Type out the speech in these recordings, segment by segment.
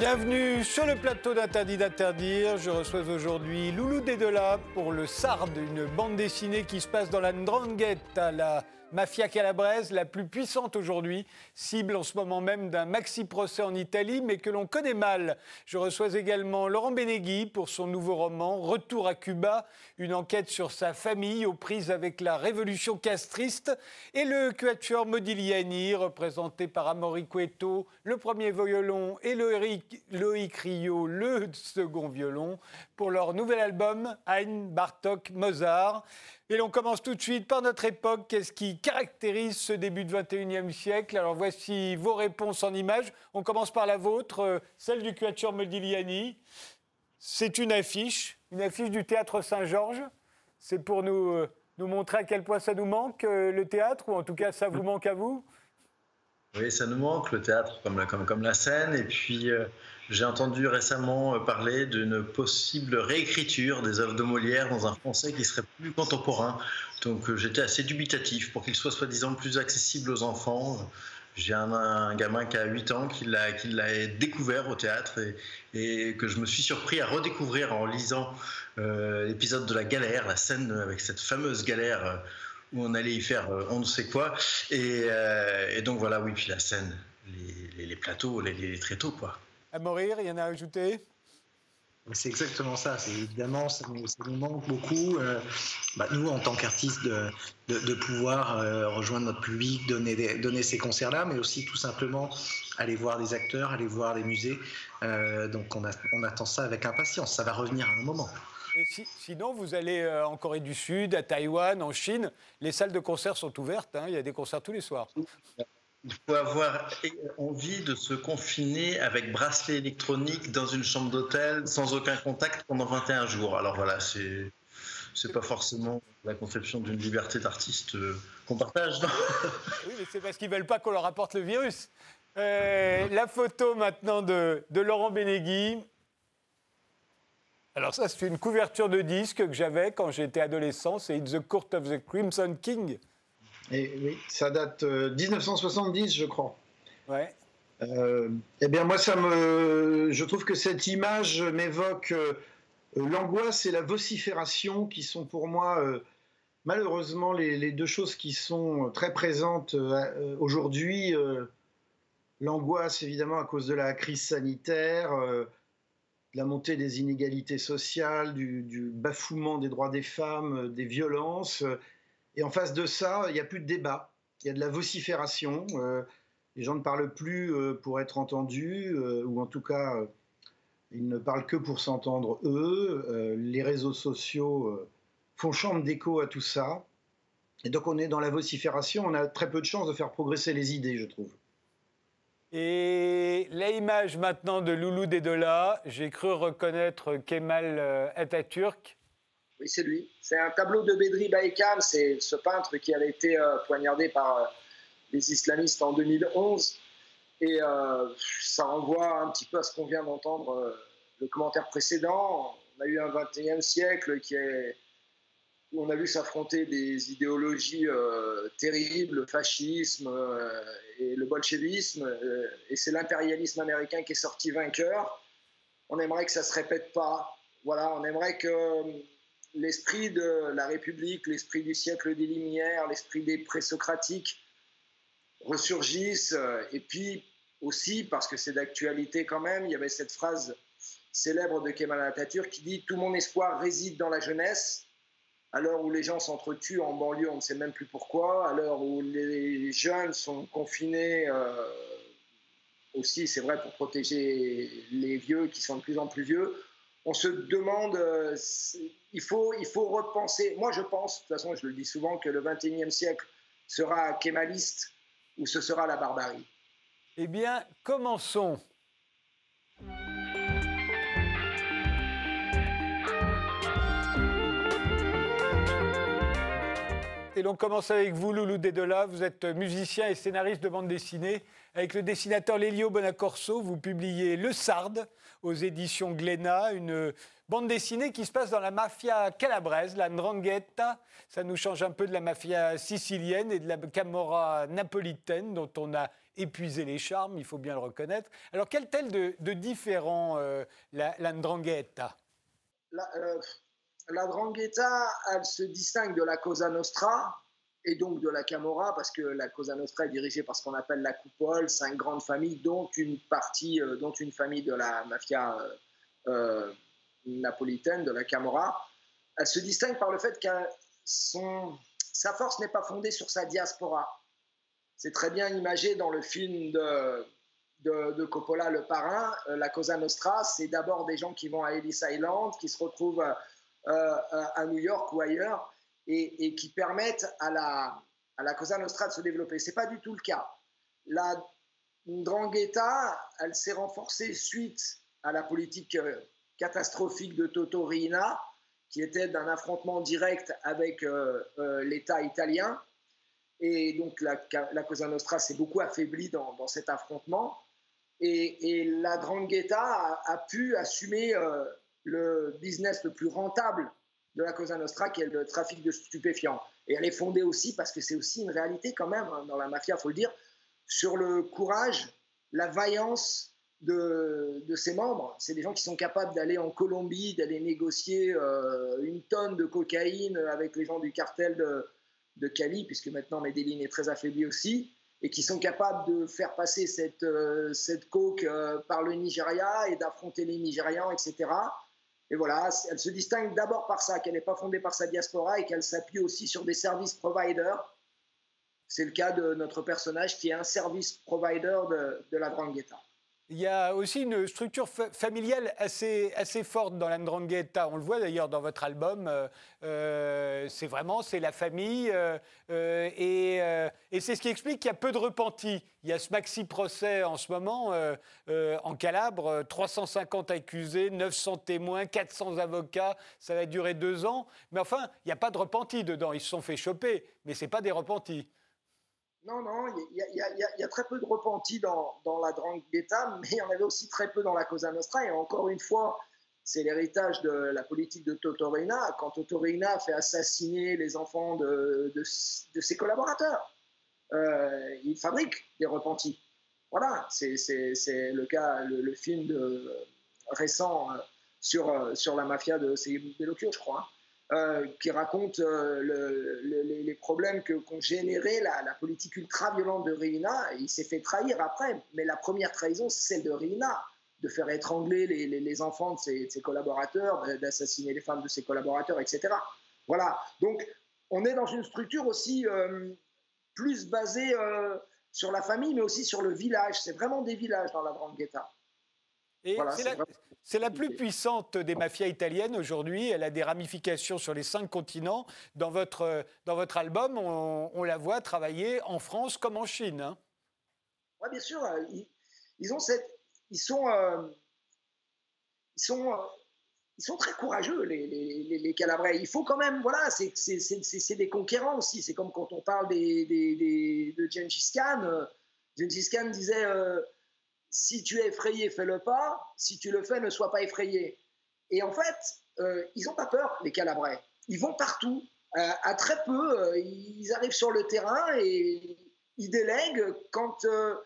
Bienvenue sur le plateau d'Interdit d'interdire. Je reçois aujourd'hui Loulou Dédela pour le Sard, une bande dessinée qui se passe dans la Ndrangheta, la mafia calabraise la plus puissante aujourd'hui, cible en ce moment même d'un maxi-procès en Italie, mais que l'on connaît mal. Je reçois également Laurent Benegui pour son nouveau roman Retour à Cuba, une enquête sur sa famille aux prises avec la révolution castriste, et le quatuor Modigliani, représenté par Amaury Cueto, le premier violon, et Loïc Rio, le second violon, pour leur nouvel album Ein Bartok Mozart. Et l'on commence tout de suite par notre époque. Qu'est-ce qui caractérise ce début du 21e siècle? Alors voici vos réponses en images. On commence par la vôtre, euh, celle du Quatuor Modigliani. C'est une affiche, une affiche du théâtre Saint-Georges. C'est pour nous, euh, nous montrer à quel point ça nous manque, euh, le théâtre, ou en tout cas ça vous manque à vous? Oui, ça nous manque, le théâtre, comme la, comme, comme la scène. Et puis, j'ai entendu récemment euh, parler d'une possible réécriture des œuvres de Molière dans un français qui serait plus contemporain. Donc euh, j'étais assez dubitatif pour qu'il soit soi-disant plus accessible aux enfants. J'ai un, gamin qui a 8 ans qui l'a découvert au théâtre et, que je me suis surpris à redécouvrir en lisant euh, l'épisode de la galère, la scène avec cette fameuse galère où on allait y faire on ne sait quoi. Et, donc voilà, oui, puis la scène, les, plateaux, les, les tréteaux, quoi à mourir, il y en a ajouté c'est exactement ça. C'est évidemment, ça nous, manque beaucoup. Euh, bah, nous, en tant qu'artistes, de, de, pouvoir euh, rejoindre notre public, donner, donner ces concerts-là, mais aussi tout simplement aller voir des acteurs, aller voir des musées. Euh, donc, on, on, attend ça avec impatience. Ça va revenir à un moment. Et sinon, vous allez en Corée du Sud, à Taïwan, en Chine. Les salles de concert sont ouvertes. Hein, il y a des concerts tous les soirs. Il faut avoir envie de se confiner avec bracelet électronique dans une chambre d'hôtel sans aucun contact pendant 21 jours. Alors voilà, c'est c'est pas forcément la conception d'une liberté d'artiste euh, qu'on partage. oui, mais c'est parce qu'ils veulent pas qu'on leur apporte le virus. Euh, la photo maintenant de, de Laurent Benegui. Alors ça, c'est une couverture de disque que j'avais quand j'étais adolescent. C'est It's the Court of the Crimson King. Et, oui, ça date euh, 1970, je crois. Ouais. Euh, eh bien, moi, ça me, je trouve que cette image m'évoque euh, l'angoisse et la vocifération qui sont pour moi, euh, malheureusement, les, les, deux choses qui sont très présentes aujourd'hui. L'angoisse, évidemment, à cause de la crise sanitaire, de la montée des inégalités sociales, du, du, bafouement des droits des femmes, des violences. Et en face de ça, il n'y a plus de débat, il y a de la vocifération. Euh, les gens ne parlent plus euh, pour être entendus, euh, ou en tout cas, ils ne parlent que pour s'entendre eux. les réseaux sociaux font chambre d'écho à tout ça. Et donc on est dans la vocifération, on a très peu de chances de faire progresser les idées, je trouve. Et l'image maintenant de Loulou Dedola, j'ai cru reconnaître Kemal Atatürk. Oui, c'est lui. C'est un tableau de Bedri Baïkam, c'est ce peintre qui avait été euh, poignardé par euh, les islamistes en 2011. Et euh, ça renvoie un petit peu à ce qu'on vient d'entendre le commentaire précédent. On a eu un 21e siècle qui est, où on a vu s'affronter des idéologies terribles, le fascisme et le bolchevisme. et c'est l'impérialisme américain qui est sorti vainqueur. On aimerait que ça ne se répète pas. Voilà, on aimerait que l'esprit de la République, l'esprit du siècle des Lumières, l'esprit des présocratiques ressurgissent. Et puis aussi, parce que c'est d'actualité quand même, il y avait cette phrase célèbre de Kemal Atatürk qui dit Tout mon espoir réside dans la jeunesse. À l'heure où les gens s'entretuent en banlieue, on ne sait même plus pourquoi. À l'heure où les jeunes sont confinés, euh, aussi, c'est vrai, pour protéger les vieux qui sont de plus en plus vieux on se demande, euh, il, faut, il faut repenser. Moi, je pense, de toute façon, je le dis souvent, que le 21e siècle sera kémaliste ou ce sera la barbarie. Eh bien, commençons. Et l'on commence avec vous, Loulou Dedola. Vous êtes musicien et scénariste de bande dessinée. Avec le dessinateur Lelio Bonacorso, vous publiez Le Sarde aux éditions Glénat, une bande dessinée qui se passe dans la mafia calabraise, la Ndrangheta. Ça nous change un peu de la mafia sicilienne et de la camorra napolitaine dont on a épuisé les charmes, il faut bien le reconnaître. Alors, quel tel de, de différent euh, la, Ndrangheta? Euh, la Drangheta, elle se distingue de la Cosa Nostra et donc de la Camorra, parce que la Cosa Nostra est dirigée par ce qu'on appelle la coupole, cinq grandes familles, dont une partie, euh, dont une famille de la mafia euh, napolitaine, de la Camorra. Elle se distingue par le fait que sa force n'est pas fondée sur sa diaspora. C'est très bien imagé dans le film de, de, Coppola, Le Parrain. la Cosa Nostra, c'est d'abord des gens qui vont à Ellis Island, qui se retrouvent euh, à New York ou ailleurs et, qui permettent à la, à la Cosa Nostra de se développer. Ce n'est pas du tout le cas. La Drangheta, elle s'est renforcée suite à la politique euh, catastrophique de Toto Riina, qui était d'un affrontement direct avec euh, l'État italien. Et donc la, la Cosa Nostra s'est beaucoup affaiblie dans, cet affrontement. Et, la Drangheta a, pu assumer le business le plus rentable de la Cosa Nostra, qui est le trafic de stupéfiants. Et elle est fondée aussi, parce que c'est aussi une réalité quand même, hein, dans la mafia, il faut le dire, sur le courage, la vaillance de, de ses membres. C'est des gens qui sont capables d'aller en Colombie, d'aller négocier euh, une tonne de cocaïne avec les gens du cartel de, de Cali, puisque maintenant Medellin est très affaibli aussi, et qui sont capables de faire passer cette, euh, cette coke euh, par le Nigeria et d'affronter les Nigérians, etc. Et voilà, elle se distingue d'abord par ça, qu'elle n'est pas fondée par sa diaspora et qu'elle s'appuie aussi sur des services providers. C'est le cas de notre personnage qui est un service provider de, de la Drangheta. Il y a aussi une structure familiale assez, assez forte dans l'Andrangheta. On le voit d'ailleurs dans votre album. Euh, euh, c'est vraiment c'est la famille. Euh, et, et c'est ce qui explique qu'il y a peu de repentis. Il y a ce maxi procès en ce moment en Calabre 350 accusés, 900 témoins, 400 avocats. Ça va durer deux ans. Mais enfin, il n'y a pas de repentis dedans. Ils se sont fait choper. Mais ce pas des repentis. Non, non, il y, a très peu de repentis dans, dans la Drangheta, mais il y en avait aussi très peu dans la Cosa Nostra. Et encore une fois, c'est l'héritage de la politique de Totorina. Quand Totorina fait assassiner les enfants de, ses collaborateurs, euh, il fabrique des repentis. Voilà, c'est le cas, le, film récent euh, sur, euh, sur la mafia de Bellocchio, je crois. Euh, qui raconte euh, les problèmes qu'ont généré la, politique ultra-violente de Reina. Il s'est fait trahir après, mais la première trahison, c'est celle de Reina, de faire étrangler les, enfants de ses, collaborateurs, d'assassiner les femmes de ses collaborateurs, etc. Voilà, donc on est dans une structure aussi euh, plus basée sur la famille, mais aussi sur le village. C'est vraiment des villages dans la Grande Guetta. Et c'est la, plus puissante des mafias italiennes aujourd'hui. Elle a des ramifications sur les cinq continents. Dans votre, dans votre album, on, la voit travailler en France comme en Chine. Hein. Oui, bien sûr. Euh, ils, ont cette, ils sont, euh, ils sont, euh, ils sont très courageux, les, les, les, Calabrais. Il faut quand même, voilà, c'est des conquérants aussi. C'est comme quand on parle des, des, de Gengis Khan. Gengis Khan disait si tu es effrayé, fais-le pas. Si tu le fais, ne sois pas effrayé. Et en fait, euh, ils n'ont pas peur, les Calabrais. Ils vont partout. Euh, à très peu, euh, ils arrivent sur le terrain et ils délèguent. Quand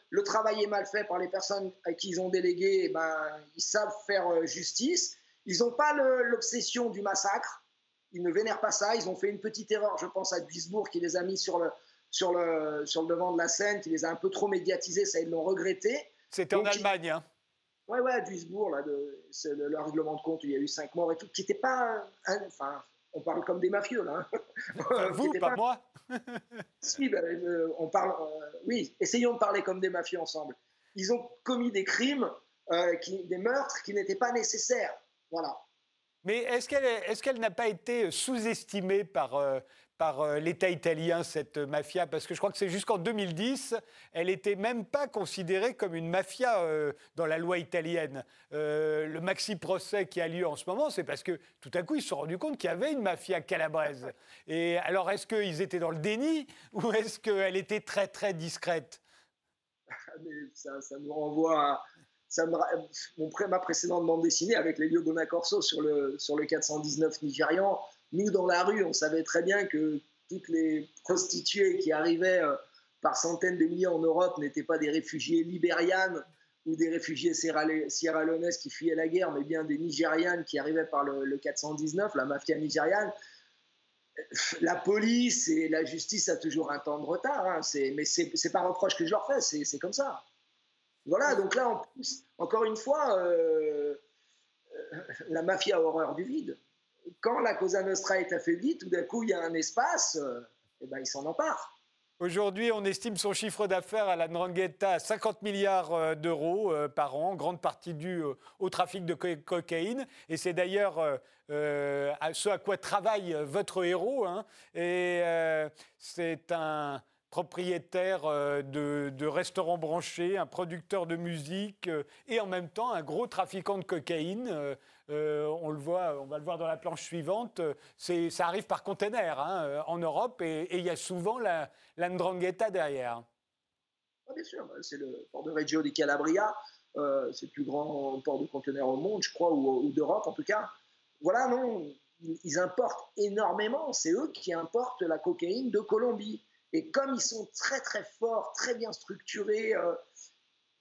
le travail est mal fait par les personnes à qui ils ont délégué, eh ben, ils savent faire justice. Ils n'ont pas l'obsession du massacre. Ils ne vénèrent pas ça. Ils ont fait une petite erreur, je pense, à Duisbourg, qui les a mis le, le, sur le devant de la scène, qui les a un peu trop médiatisés. Ça, ils l'ont regretté. C'était en Allemagne. Hein. Ouais, ouais, à Duisbourg, là, de, le, le, règlement de compte, il y a eu cinq morts et tout, qui n'était pas. enfin, on parle comme des mafieux, là. Hein. vous, pas, moi. si, ben, euh, on parle. Euh, oui, essayons de parler comme des mafieux ensemble. Ils ont commis des crimes, euh, qui, des meurtres qui n'étaient pas nécessaires. Voilà. Mais est-ce qu'elle est, qu'elle n'a pas été sous-estimée par, par euh, l'État italien, cette mafia, parce que je crois que c'est jusqu'en 2010, elle n'était même pas considérée comme une mafia euh, dans la loi italienne. Euh, le maxi-procès qui a lieu en ce moment, c'est parce que tout à coup, ils se sont rendus compte qu'il y avait une mafia calabraise. Et alors, est-ce qu'ils étaient dans le déni ou est-ce qu'elle était très, très discrète? Ça, ça, nous renvoie à ça me, mon, ma précédente bande dessinée avec les Lio Corso sur le, sur le 419 nigérian nous, dans la rue, on savait très bien que toutes les prostituées qui arrivaient euh, par centaines de milliers en Europe n'étaient pas des réfugiés libérianes ou des réfugiés sierra leonaises qui fuyaient la guerre, mais bien des Nigérianes qui arrivaient par le, 419, la mafia nigériane. La police et la justice a toujours un temps de retard, hein, mais c'est n'est pas un reproche que je leur fais, c'est comme ça. Voilà, donc là, en plus, encore une fois, euh, euh, la mafia a horreur du vide quand la Cosa Nostra est affaiblie, tout d'un coup, il y a un espace, et euh, eh ben, il s'en empare. Aujourd'hui, on estime son chiffre d'affaires à la Ndrangheta à 50 milliards euh, d'euros euh, par an, grande partie due au trafic de cocaïne. Et c'est d'ailleurs ce à quoi travaille votre héros. Hein. Et c'est un propriétaire de restaurants branchés, un producteur de musique et en même temps un gros trafiquant de cocaïne. Euh, on le voit, on va le voir dans la planche suivante. ça arrive par container hein, euh, en Europe et il y a souvent la, Ndrangheta derrière. Ah, bien sûr, c'est le port de Reggio di Calabria. Euh, c'est le plus grand port de conteneurs au monde, je crois, ou, d'Europe en tout cas. Voilà, non, ils importent énormément. C'est eux qui importent la cocaïne de Colombie. Et comme ils sont très très forts, très bien structurés,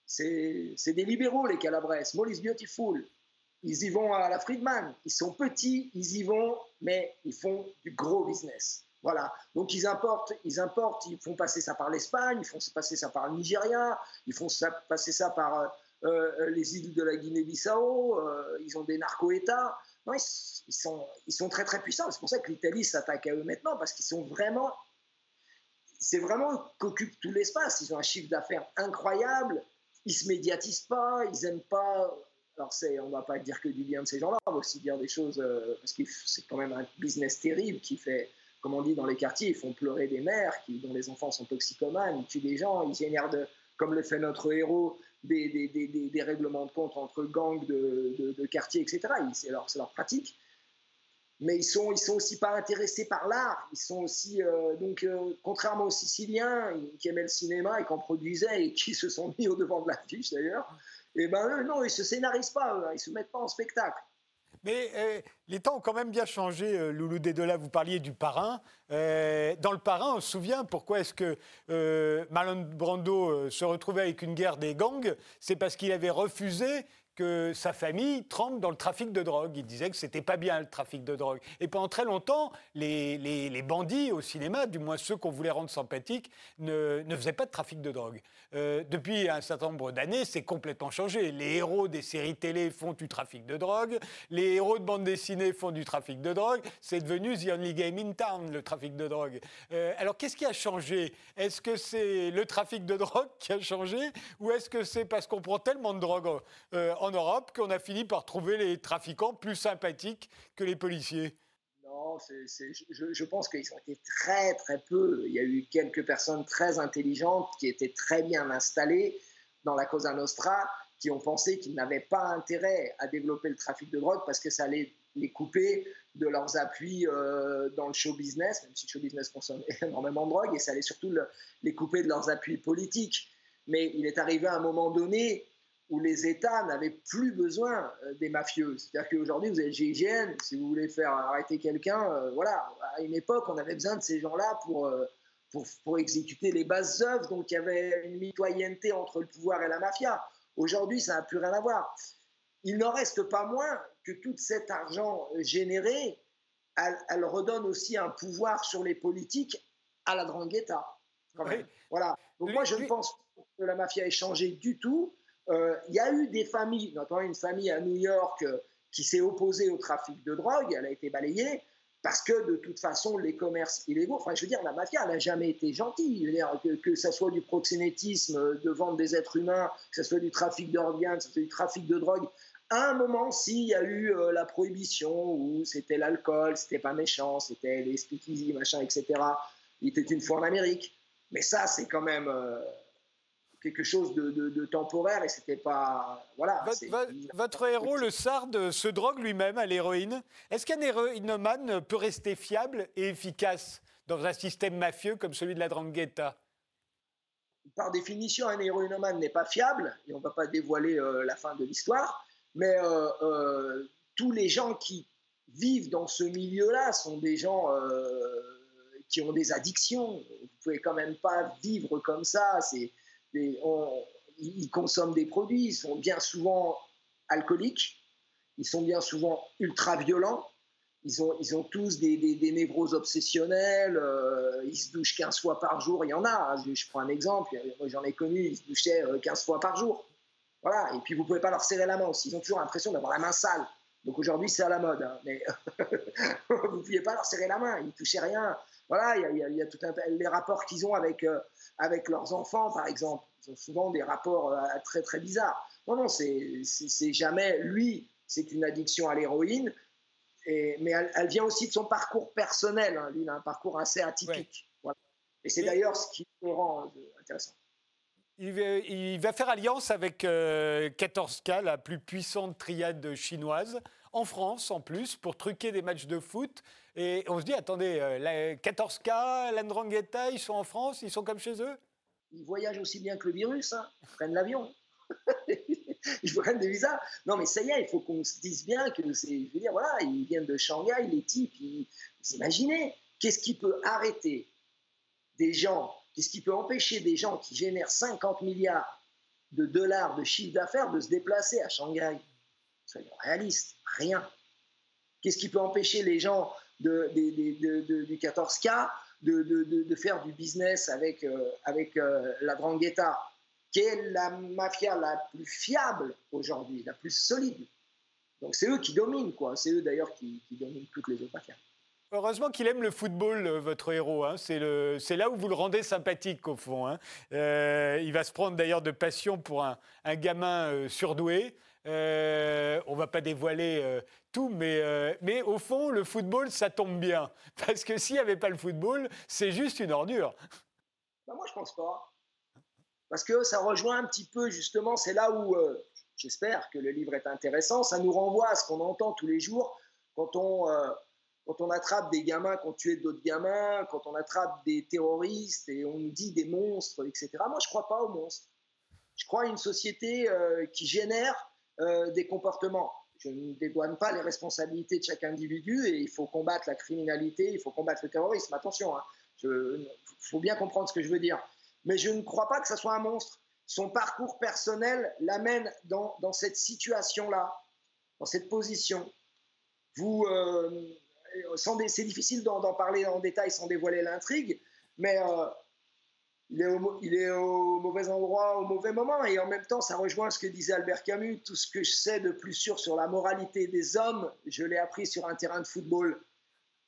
c'est des libéraux les Calabres. Small is beautiful ils y vont à la Friedman. Ils sont petits, ils y vont, mais ils font du gros business. Voilà. Donc ils importent, ils importent, ils font passer ça par l'Espagne, ils font passer ça par le Nigeria, ils font passer ça par euh, euh, les îles de la Guinée-Bissau. Euh, ils ont des narco-États. ils, sont, ils sont très très puissants. C'est pour ça que l'Italie s'attaque à eux maintenant parce qu'ils sont vraiment, c'est vraiment qu'occupent tout l'espace. Ils ont un chiffre d'affaires incroyable. Ils se médiatisent pas, ils aiment pas alors, on ne va pas dire que du bien de ces gens-là, on va aussi dire des choses, euh, parce que c'est quand même un business terrible qui fait, comme on dit dans les quartiers, ils font pleurer des mères qui, dont les enfants sont toxicomanes, ils tuent des gens, ils génèrent, de, comme le fait notre héros, des, des, des, des règlements de compte entre gangs de, de, quartiers, etc. C'est leur, leur, pratique. Mais ils sont, ils sont aussi pas intéressés par l'art. Ils sont aussi, euh, donc, euh, contrairement aux Siciliens qui aimaient le cinéma et qui en produisaient et qui se sont mis au devant de l'affiche d'ailleurs, et eh ben eux, non, ils se scénarisent pas, eux, hein, ils se mettent pas en spectacle. Mais euh, les temps ont quand même bien changé, euh, Loulou Dédola, vous parliez du parrain. Euh, dans le parrain, on se souvient pourquoi est-ce que Marlon Brando se retrouvait avec une guerre des gangs C'est parce qu'il avait refusé que sa famille trempe dans le trafic de drogue. Il disait que c'était pas bien le trafic de drogue. Et pendant très longtemps, les, bandits au cinéma, du moins ceux qu'on voulait rendre sympathiques, ne, ne, faisaient pas de trafic de drogue. Euh, depuis un certain nombre d'années, c'est complètement changé. Les héros des séries télé font du trafic de drogue, les héros de bande dessinée font du trafic de drogue. C'est devenu The Only Game in Town, le trafic de drogue. Euh, alors qu'est-ce qui a changé? Est-ce que c'est le trafic de drogue qui a changé? Ou est-ce que c'est parce qu'on prend tellement de drogue euh, en Europe qu'on a fini par trouver les trafiquants plus sympathiques que les policiers non, je, pense qu'ils ont été très très peu. Il y a eu quelques personnes très intelligentes qui étaient très bien installées dans la Cosa Nostra, qui ont pensé qu'ils n'avaient pas intérêt à développer le trafic de drogue parce que ça allait les couper de leurs appuis euh, dans le show business, même si le show business consomme énormément de drogue, et ça allait surtout les couper de leurs appuis politiques. Mais il est arrivé à un moment donné où les États n'avaient plus besoin euh, des mafieux. C'est-à-dire qu'aujourd'hui, vous avez le GIGN, si vous voulez faire arrêter quelqu'un, euh, voilà, à une époque, on avait besoin de ces gens-là pour, euh, pour, pour, exécuter les bases œuvres, donc il y avait une mitoyenneté entre le pouvoir et la mafia. Aujourd'hui, ça n'a plus rien à voir. Il n'en reste pas moins que tout cet argent généré, elle, redonne aussi un pouvoir sur les politiques à la drangheta. Voilà. Donc moi, je ne pense pas que la mafia ait changé du tout. Euh, il y a eu des familles, notamment une famille à New York euh, qui s'est opposée au trafic de drogue, elle a été balayée, parce que de toute façon, les commerces illégaux, enfin, je veux dire, la mafia n'a jamais été gentille. que, que ce soit du proxénétisme, de vendre des êtres humains, que ce soit du trafic d'organes, que ce soit du trafic de drogue, à un moment, s'il y a eu la prohibition, où c'était l'alcool, c'était pas méchant, c'était les speakeasy, machin, etc., il était une fois en Amérique. Mais ça, c'est quand même quelque chose de, temporaire et c'était pas. Voilà. Votre, héros, le Sard, se drogue lui-même à l'héroïne. Est-ce qu'un héroïnomane peut rester fiable et efficace dans un système mafieux comme celui de la Drangheta Par définition, un héroïnomane n'est pas fiable et on ne va pas dévoiler euh, la fin de l'histoire, mais euh, euh, tous les gens qui vivent dans ce milieu-là sont des gens qui ont des addictions. Vous pouvez quand même pas vivre comme ça. C'est ils consomment des produits, ils sont bien souvent alcooliques, ils sont bien souvent ultra violents, ils ont, tous des, névroses obsessionnelles, euh, ils se douchent 15 fois par jour, il y en a, hein. je, prends un exemple, j'en ai connu, ils se douchaient 15 euh, fois par jour. Voilà, et puis vous pouvez pas leur serrer la main aussi, ils ont toujours l'impression d'avoir la main sale. Donc aujourd'hui c'est à la mode, hein. mais vous ne pouviez pas leur serrer la main, ils ne touchaient rien. Voilà, il y, a, tout un, les rapports qu'ils ont avec, euh, avec leurs enfants, par exemple. Ils ont souvent des rapports euh, très très bizarres. Non, non, c'est jamais lui, c'est une addiction à l'héroïne, mais elle, vient aussi de son parcours personnel. Hein. Lui, il a un parcours assez atypique. Et c'est d'ailleurs ce qui le rend euh, intéressant. Il va, faire alliance avec 14K, la plus puissante triade chinoise, en France en plus, pour truquer des matchs de foot. Et on se dit, attendez, euh, la 14K, l'Andrangheta, ils sont en France, ils sont comme chez eux? Ils voyagent aussi bien que le virus, hein. ils prennent l'avion. ils prennent des visas. Non, mais ça y est, il faut qu'on se dise bien que c'est. Je veux dire, voilà, ils viennent de Shanghai, les types, ils, vous imaginez, qu'est-ce qui peut arrêter des gens, qu'est-ce qui peut empêcher des gens qui génèrent 50 milliards de dollars de chiffre d'affaires de se déplacer à Shanghai? Soyons réalistes, rien. Qu'est-ce qui peut empêcher les gens du 14K, de, faire du business avec, euh, euh, la Drangheta, qui est la mafia la plus fiable aujourd'hui, la plus solide? Donc c'est eux qui dominent, quoi. C'est eux d'ailleurs qui, dominent toutes les autres mafias. Heureusement qu'il aime le football, euh, votre héros. Hein. C'est là où vous le rendez sympathique, au fond. Hein. il va se prendre d'ailleurs de passion pour un, gamin surdoué. Euh, on va pas dévoiler euh, tout, mais, euh, au fond, le football, ça tombe bien. Parce que s'il n'y avait pas le football, c'est juste une ordure. Bah, moi, je pense pas. Parce que ça rejoint un petit peu, justement, c'est là où j'espère que le livre est intéressant. Ça nous renvoie à ce qu'on entend tous les jours quand on, quand on attrape des gamins qui ont tué d'autres gamins, quand on attrape des terroristes et on nous dit des monstres, etc. Moi, je crois pas aux monstres. Je crois à une société qui génère euh, des comportements. Je ne dédouane pas les responsabilités de chaque individu et il faut combattre la criminalité, il faut combattre le terrorisme. Attention, il hein. faut bien comprendre ce que je veux dire. Mais je ne crois pas que ce soit un monstre. Son parcours personnel l'amène dans, dans, cette situation-là, dans cette position. Vous, euh, c'est difficile d'en parler en détail sans dévoiler l'intrigue, mais euh, il est, au, mauvais endroit au mauvais moment. Et en même temps, ça rejoint ce que disait Albert Camus. Tout ce que je sais de plus sûr sur la moralité des hommes, je l'ai appris sur un terrain de football.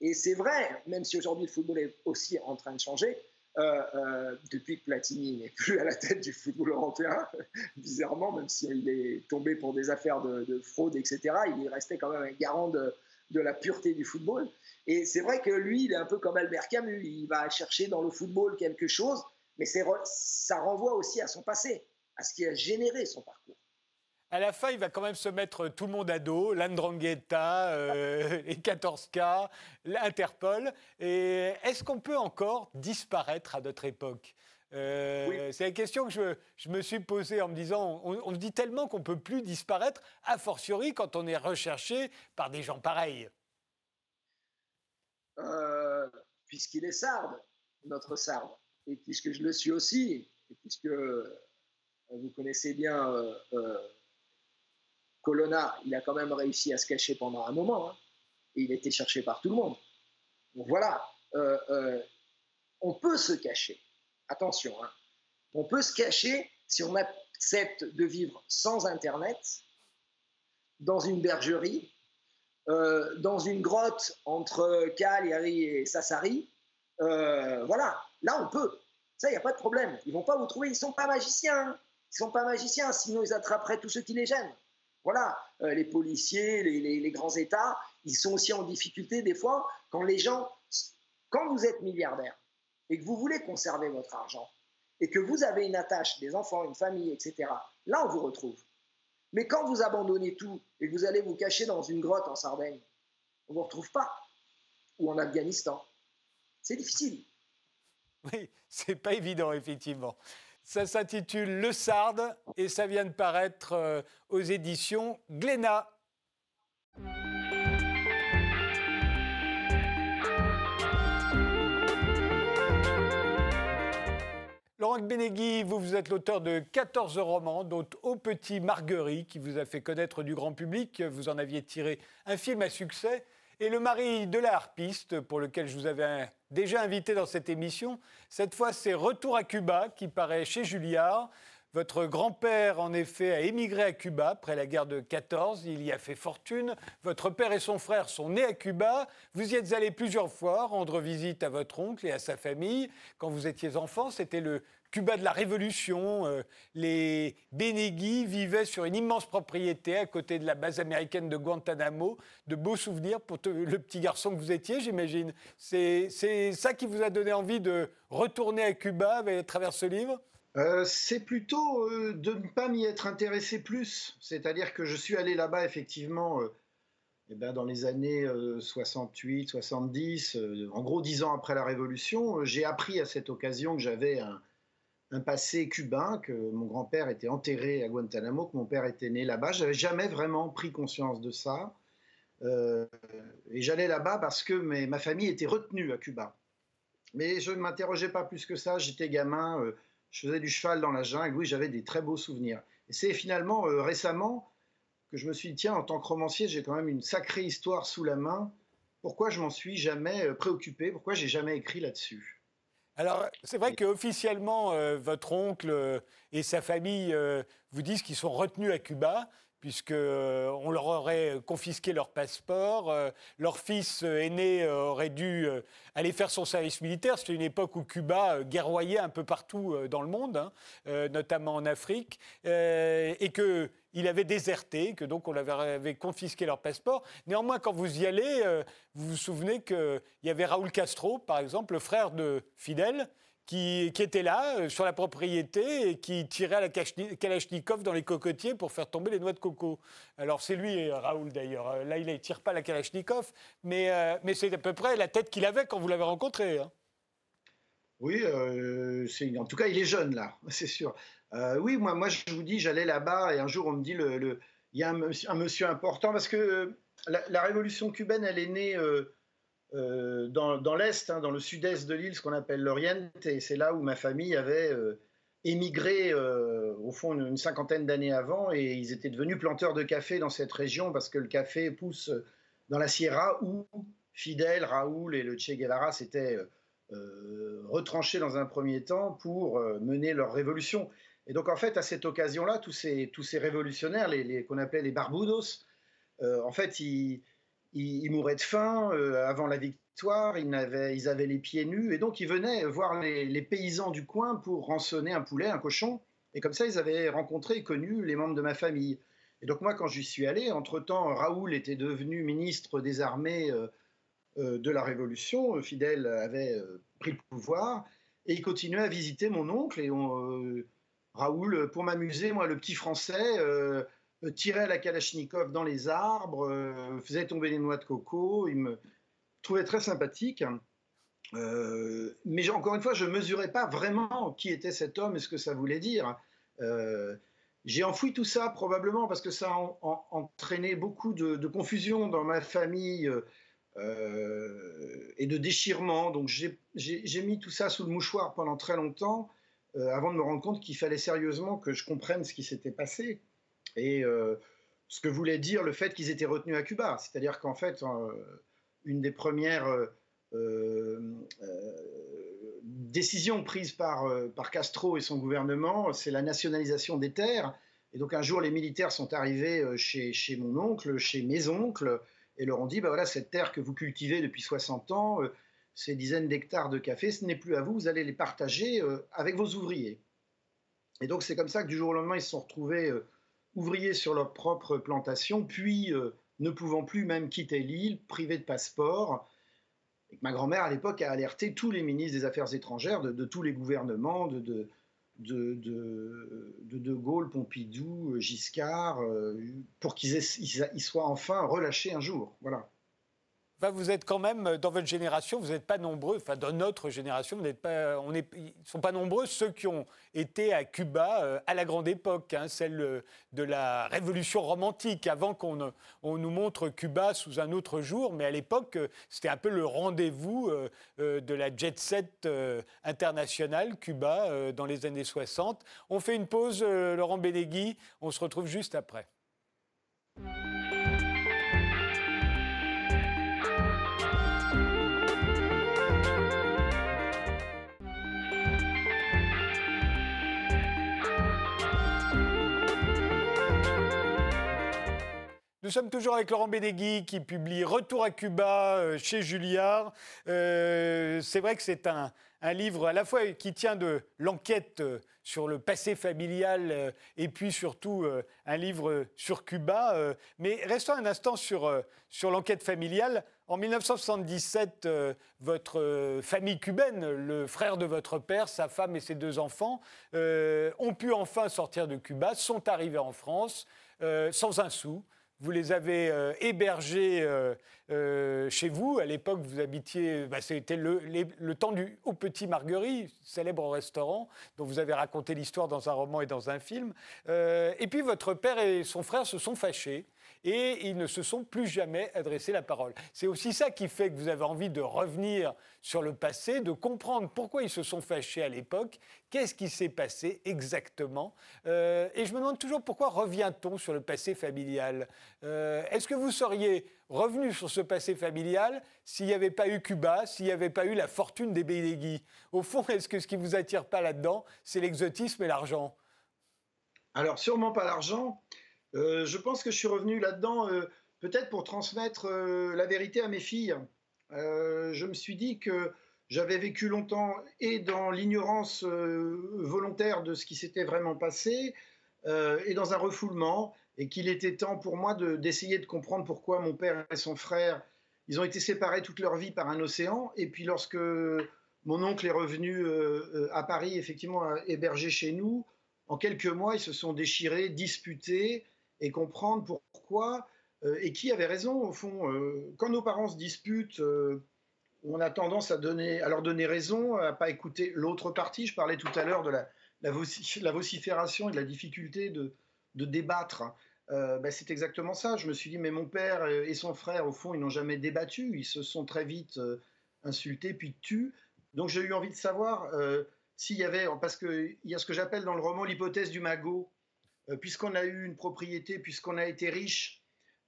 Et c'est vrai, même si aujourd'hui le football est aussi en train de changer, euh, euh, depuis que Platini n'est plus à la tête du football européen, bizarrement, même s'il est tombé pour des affaires de, fraude, etc., il est resté quand même un garant de, de la pureté du football. Et c'est vrai que lui, il est un peu comme Albert Camus, il va chercher dans le football quelque chose mais ça renvoie aussi à son passé, à ce qui a généré son parcours. À la fin, il va quand même se mettre tout le monde à dos, l'Andrangheta, euh, les 14K, l'Interpol. Et est-ce qu'on peut encore disparaître à notre époque? Euh, C'est la question que je, je, me suis posée en me disant, on, on dit tellement qu'on ne peut plus disparaître, a fortiori quand on est recherché par des gens pareils. Euh, puisqu'il est sarde, notre sarde et puisque je le suis aussi, et puisque euh, vous connaissez bien euh, Colonna, il a quand même réussi à se cacher pendant un moment, hein, et il a été cherché par tout le monde. Donc voilà, on peut se cacher. Attention, hein. on peut se cacher si on accepte de vivre sans Internet, dans une bergerie, dans une grotte entre Cagliari et Sassari. voilà, Là, on peut. Ça, il n'y a pas de problème. Ils vont pas vous trouver. Ils sont pas magiciens. Ils sont pas magiciens. Sinon, ils attraperaient tous ceux qui les gênent. voilà, les policiers, les, grands États, ils sont aussi en difficulté des fois quand les gens, quand vous êtes milliardaire et que vous voulez conserver votre argent et que vous avez une attache, des enfants, une famille, etc., là on vous retrouve. Mais quand vous abandonnez tout et que vous allez vous cacher dans une grotte en Sardaigne, on ne vous retrouve pas. Ou en Afghanistan. C'est difficile. Oui, c'est pas évident, effectivement. Ça s'intitule Le Sarde et ça vient de paraître euh, aux éditions Glénat. Laurent Benegui, vous, vous êtes l'auteur de 14 romans, dont Au Petit Marguerite, qui vous a fait connaître du grand public. Vous en aviez tiré un film à succès. Et Le mari de la harpiste, pour lequel je vous avais déjà invité dans cette émission. Cette fois, c'est Retour à Cuba, qui paraît chez Julliard. Votre grand-père, en effet, a émigré à Cuba après la guerre de 14. Il y a fait fortune. Votre père et son frère sont nés à Cuba. Vous y êtes allé plusieurs fois rendre visite à votre oncle et à sa famille. Quand vous étiez enfant, c'était le Cuba de la Révolution. Euh, les Benegui vivaient sur une immense propriété à côté de la base américaine de Guantanamo. De beaux souvenirs pour le petit garçon que vous étiez, j'imagine. C'est ça qui vous a donné envie de retourner à Cuba à travers ce livre? Euh, c'est plutôt euh, de ne pas m'y être intéressé plus. C'est-à-dire que je suis allé là-bas effectivement eh ben, dans les années 68, 70, en gros dix ans après la Révolution. J'ai appris à cette occasion que j'avais un, un passé cubain, que mon grand-père était enterré à Guantanamo, que mon père était né là-bas. Je n'avais jamais vraiment pris conscience de ça. Euh, et j'allais là-bas parce que ma famille était retenue à Cuba. Mais je ne m'interrogeais pas plus que ça. J'étais gamin, euh, je faisais du cheval dans la jungle. Oui, j'avais des très beaux souvenirs. Et c'est finalement euh, récemment que je me suis dit, tiens, en tant que romancier, j'ai quand même une sacrée histoire sous la main. Pourquoi je m'en suis jamais préoccupé? Pourquoi j'ai jamais écrit là-dessus? Alors, c'est vrai qu'officiellement, euh, votre oncle euh, et sa famille euh, vous disent qu'ils sont retenus à Cuba, puisqu'on leur aurait confisqué leur passeport. leur fils aîné aurait dû aller faire son service militaire. C'était une époque où Cuba guerroyait un peu partout dans le monde, hein, notamment en Afrique, et que il avait déserté, que donc on avait confisqué leur passeport. Néanmoins, quand vous y allez, euh, vous vous souvenez qu'il y avait Raoul Castro, par exemple, le frère de Fidel, qui, était là, euh, sur la propriété, et qui tirait à la Kalachnikov dans les cocotiers pour faire tomber les noix de coco. Alors c'est lui, Raoul d'ailleurs. Euh, là, il ne tire pas la Kalachnikov, mais, mais c'est à peu près la tête qu'il avait quand vous l'avez rencontré. Hein. Oui, en tout cas, il est jeune là, c'est sûr. Euh, oui, moi, moi, je vous dis, j'allais là-bas et un jour, on me dit, il y a un monsieur, important parce que euh, la, révolution cubaine, elle est née euh, dans, l'Est, hein, dans le sud-est de l'île, ce qu'on appelle l'Orient, et c'est là où ma famille avait émigré, au fond, une, cinquantaine d'années avant, et ils étaient devenus planteurs de café dans cette région parce que le café pousse dans la Sierra où Fidel, Raoul et le Che Guevara s'étaient retranchés dans un premier temps pour mener leur révolution. Et donc, en fait, à cette occasion-là, tous ces, tous ces révolutionnaires, les, qu'on appelait les Barbudos, euh, en fait, ils, ils, mouraient de faim euh, avant la victoire, ils avaient, ils avaient les pieds nus, et donc ils venaient voir les, paysans du coin pour rançonner un poulet, un cochon. Et comme ça, ils avaient rencontré et connu les membres de ma famille. Et donc, moi, quand j'y suis allé, entre-temps, Raoul était devenu ministre des armées euh, de la Révolution, Fidel avait pris le pouvoir, et il continuait à visiter mon oncle, et on Raoul, euh, pour m'amuser, moi, le petit français, euh, tirait la Kalachnikov dans les arbres, euh, faisait tomber les noix de coco. Il me trouvait très sympathique. mais encore une fois, je ne mesurais pas vraiment qui était cet homme et ce que ça voulait dire. j'ai enfoui tout ça probablement parce que ça a entraîné beaucoup de, confusion dans ma famille et de déchirement. Donc j'ai mis tout ça sous le mouchoir pendant très longtemps. Euh, avant de me rendre compte qu'il fallait sérieusement que je comprenne ce qui s'était passé et euh, ce que voulait dire le fait qu'ils étaient retenus à Cuba. C'est-à-dire qu'en fait, euh, une des premières décisions prises par, Castro et son gouvernement, c'est la nationalisation des terres. Et donc un jour, les militaires sont arrivés chez, chez mon oncle, chez mes oncles, et leur ont dit, bah voilà, cette terre que vous cultivez depuis 60 ans, ces dizaines d'hectares de café, ce n'est plus à vous, vous allez les partager euh, avec vos ouvriers. Et donc c'est comme ça que du jour au lendemain, ils se sont retrouvés euh, ouvriers sur leur propre plantation, puis ne pouvant plus même quitter l'île, privés de passeport. ma grand-mère, à l'époque, a alerté tous les ministres des Affaires étrangères de, tous les gouvernements, de, de, de, Gaulle, Pompidou, Giscard, pour qu'ils soient enfin relâchés un jour. Voilà vous êtes quand même, euh, dans votre génération, vous n'êtes pas nombreux, enfin dans notre génération, vous n'êtes pas, on est, ils ne sont pas nombreux ceux qui ont été à Cuba euh, à la grande époque, hein, celle euh, de la révolution romantique, avant qu'on on nous montre Cuba sous un autre jour, mais à l'époque, c'était un peu le rendez-vous de la jet set internationale, Cuba, dans les années 60. On fait une pause, Laurent Bénégui, on se retrouve juste après. Nous sommes toujours avec Laurent Bédégui qui publie Retour à Cuba euh, chez Julliard. Euh, c'est vrai que c'est un, livre à la fois qui tient de l'enquête euh, sur le passé familial et puis surtout un livre sur Cuba. mais restons un instant sur, sur l'enquête familiale. En 1977, votre famille cubaine, le frère de votre père, sa femme et ses deux enfants, ont pu enfin sortir de Cuba, sont arrivés en France sans un sou. Vous les avez euh, hébergés euh, euh, chez vous. À l'époque, vous habitiez, bah, c'était le, le, temps du Au Petit Marguerite, célèbre restaurant, dont vous avez raconté l'histoire dans un roman et dans un film. et puis, votre père et son frère se sont fâchés et ils ne se sont plus jamais adressé la parole. C'est aussi ça qui fait que vous avez envie de revenir sur le passé, de comprendre pourquoi ils se sont fâchés à l'époque, qu'est-ce qui s'est passé exactement. Euh, et je me demande toujours pourquoi revient-on sur le passé familial. Euh, est-ce que vous seriez revenu sur ce passé familial s'il n'y avait pas eu Cuba, s'il n'y avait pas eu la fortune des Bédégui Au fond, est-ce que ce qui vous attire pas là-dedans, c'est l'exotisme et l'argent? Alors, sûrement pas l'argent. Euh, je pense que je suis revenu là-dedans euh, peut-être pour transmettre euh, la vérité à mes filles. je me suis dit que j'avais vécu longtemps et dans l'ignorance volontaire de ce qui s'était vraiment passé et dans un refoulement et qu'il était temps pour moi d'essayer de, comprendre pourquoi mon père et son frère, ils ont été séparés toute leur vie par un océan et puis lorsque mon oncle est revenu à Paris, effectivement hébergé chez nous, en quelques mois, ils se sont déchirés, disputés, et comprendre pourquoi euh, et qui avait raison au fond. Euh, quand nos parents se disputent, euh, on a tendance à, leur donner raison, à pas écouter l'autre partie. Je parlais tout à l'heure de la, la, vocifération et de la difficulté de, de débattre. Ben, c'est exactement ça. Je me suis dit, mais mon père et son frère, au fond, ils n'ont jamais débattu. Ils se sont très vite insultés puis tués. Donc j'ai eu envie de savoir s'il y avait, parce qu'il y a ce que j'appelle dans le roman l'hypothèse du magot. Euh, puisqu'on a eu une propriété, puisqu'on a été riche,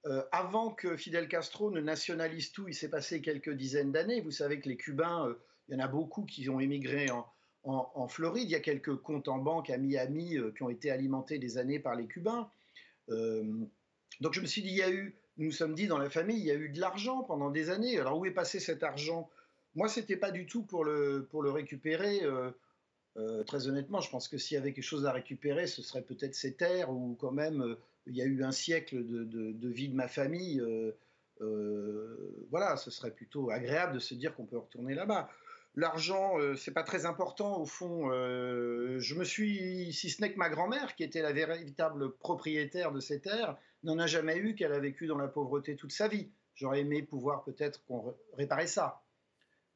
euh, avant que Fidel Castro ne nationalise tout, il s'est passé quelques dizaines d'années. Vous savez que les Cubains, euh, il y en a beaucoup qui ont émigré en, Floride. Il y a quelques comptes en banque à Miami qui ont été alimentés des années par les Cubains. donc je me suis dit, il y a eu, nous nous sommes dit dans la famille, il y a eu de l'argent pendant des années. Alors où est passé cet argent? Moi, c'était pas du tout pour le récupérer. Euh, très honnêtement, je pense que s'il y avait quelque chose à récupérer, ce serait peut-être ces terres où quand même euh, il y a eu un siècle de, vie de ma famille. Euh, voilà, ce serait plutôt agréable de se dire qu'on peut retourner là-bas. L'argent, c'est pas très important au fond. je me suis, si ce n'est que ma grand-mère, qui était la véritable propriétaire de ces terres, n'en a jamais eu qu'elle a vécu dans la pauvreté toute sa vie. J'aurais aimé pouvoir peut-être qu'on réparait ça,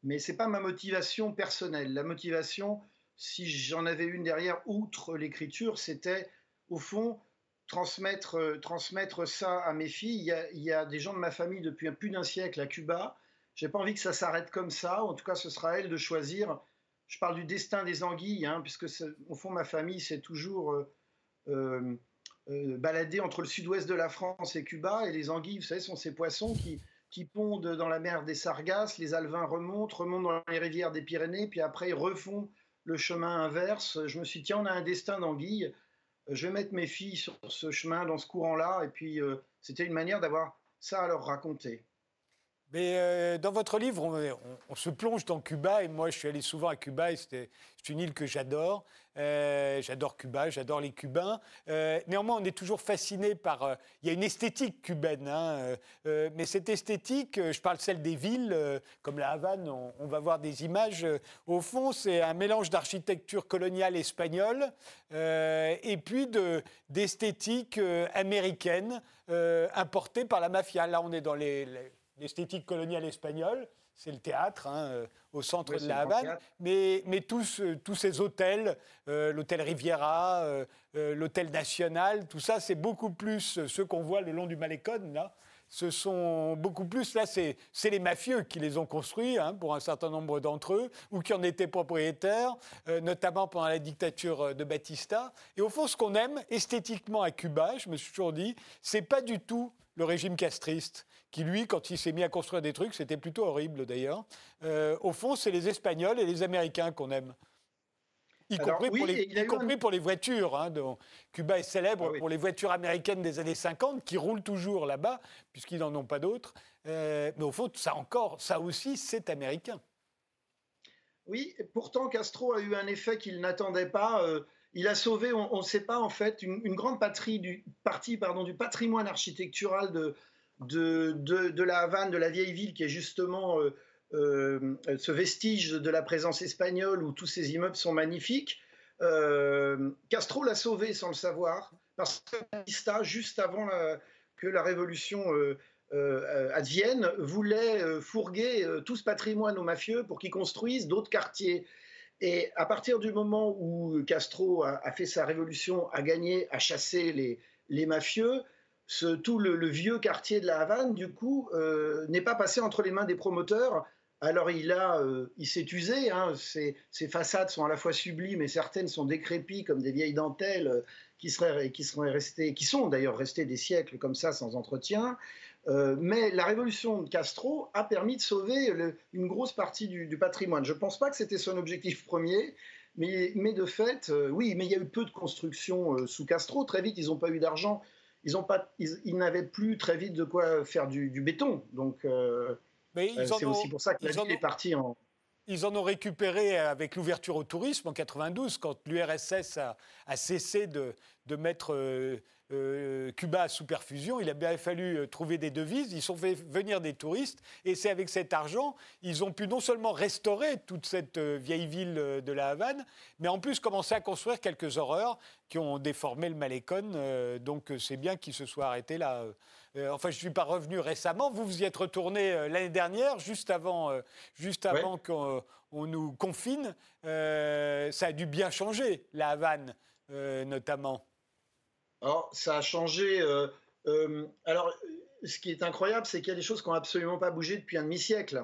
mais c'est pas ma motivation personnelle. La motivation, si j'en avais une derrière, outre l'écriture, c'était au fond transmettre, euh, transmettre ça à mes filles. Il y, a, des gens de ma famille depuis plus d'un siècle à Cuba. J'ai pas envie que ça s'arrête comme ça. En tout cas, ce sera à elles de choisir. Je parle du destin des anguilles, hein, puisque au fond, ma famille s'est toujours euh, euh, baladée entre le sud-ouest de la France et Cuba. Et les anguilles, vous savez, sont ces poissons qui, qui pondent dans la mer des Sargasses. Les alevins remontent, remontent dans les rivières des Pyrénées, puis après ils refont le chemin inverse. Je me suis dit, tiens, on a un destin d'anguille. Je vais mettre mes filles sur ce chemin, dans ce courant-là. Et puis, euh, c'était une manière d'avoir ça à leur raconter. Mais euh, dans votre livre, on, se plonge dans Cuba, et moi je suis allé souvent à Cuba, et c'est une île que j'adore. Euh, j'adore Cuba, j'adore les Cubains. Euh, néanmoins, on est toujours fasciné par... Il y a une esthétique cubaine, hein, mais cette esthétique, je parle celle des villes, comme la Havane, on, va voir des images. au fond, c'est un mélange d'architecture coloniale espagnole et puis d'esthétique américaine importée par la mafia. Là, on est dans les l'esthétique coloniale espagnole, c'est le théâtre hein, euh, au centre de la Havane, mais, mais tous, euh, tous ces hôtels, euh, l'hôtel Riviera, l'hôtel National, tout ça, c'est beaucoup plus ce qu'on voit le long du Malécon, là. Ce sont beaucoup plus, là, c'est les mafieux qui les ont construits, hein, pour un certain nombre d'entre eux, ou qui en étaient propriétaires, notamment pendant la dictature de Batista. Et au fond, ce qu'on aime esthétiquement à Cuba, je me suis toujours dit, c'est pas du tout le régime castriste qui lui, quand il s'est mis à construire des trucs, c'était plutôt horrible d'ailleurs. Euh, au fond, c'est les Espagnols et les Américains qu'on aime. Y compris, pour, les, pour les voitures. Hein, Cuba est célèbre ah pour les voitures américaines des années 50 qui roulent toujours là-bas, puisqu'ils n'en ont pas d'autres. Euh, mais au fond, ça encore, ça aussi, c'est américain. Oui, pourtant Castro a eu un effet qu'il n'attendait pas. Euh, il a sauvé, on ne sait pas en fait, une, grande patrie du, partie pardon, du patrimoine architectural de, de, la Havane, de la vieille ville, qui est justement euh, euh, ce vestige de la présence espagnole où tous ces immeubles sont magnifiques. Euh, Castro l'a sauvé sans le savoir, parce que juste avant que la révolution advienne, voulait fourguer tout ce patrimoine aux mafieux pour qu'ils construisent d'autres quartiers. Et à partir du moment où Castro a, fait sa révolution, a gagné, a chassé les, les mafieux, tout le, vieux quartier de la Havane, du coup, euh, n'est pas passé entre les mains des promoteurs. Alors il euh, il s'est usé. Hein, ses, façades sont à la fois sublimes et certaines sont décrépies comme des vieilles dentelles euh, qui seraient, qui seraient restées, qui sont d'ailleurs restées des siècles comme ça sans entretien. mais la révolution de Castro a permis de sauver une grosse partie du, patrimoine. Je ne pense pas que c'était son objectif premier, mais, mais de fait, oui, mais il y a eu peu de construction sous Castro. Très vite, ils n'ont pas eu d'argent ils, pas, ils, n'avaient plus très vite de quoi faire du, béton. Donc, euh, euh, c'est aussi pour ça que la ville est partie en. Ils en ont récupéré avec l'ouverture au tourisme en 92, quand l'URSS a, a, cessé de, de mettre euh, euh, Cuba sous perfusion. Il a bien fallu euh, trouver des devises. Ils ont fait venir des touristes. Et c'est avec cet argent, ils ont pu non seulement restaurer toute cette vieille ville de la Havane, mais en plus commencer à construire quelques horreurs qui ont déformé le Malécon. donc c'est bien qu'ils se soient arrêtés là. enfin, je ne suis pas revenu récemment. Vous vous y êtes retourné l'année dernière, juste avant, juste avant qu'on nous confine. ça a dû bien changer, la Havane, notamment. Alors, ça a changé. Euh, euh, alors, ce qui est incroyable, c'est qu'il y a des choses qui n'ont absolument pas bougé depuis un demi-siècle.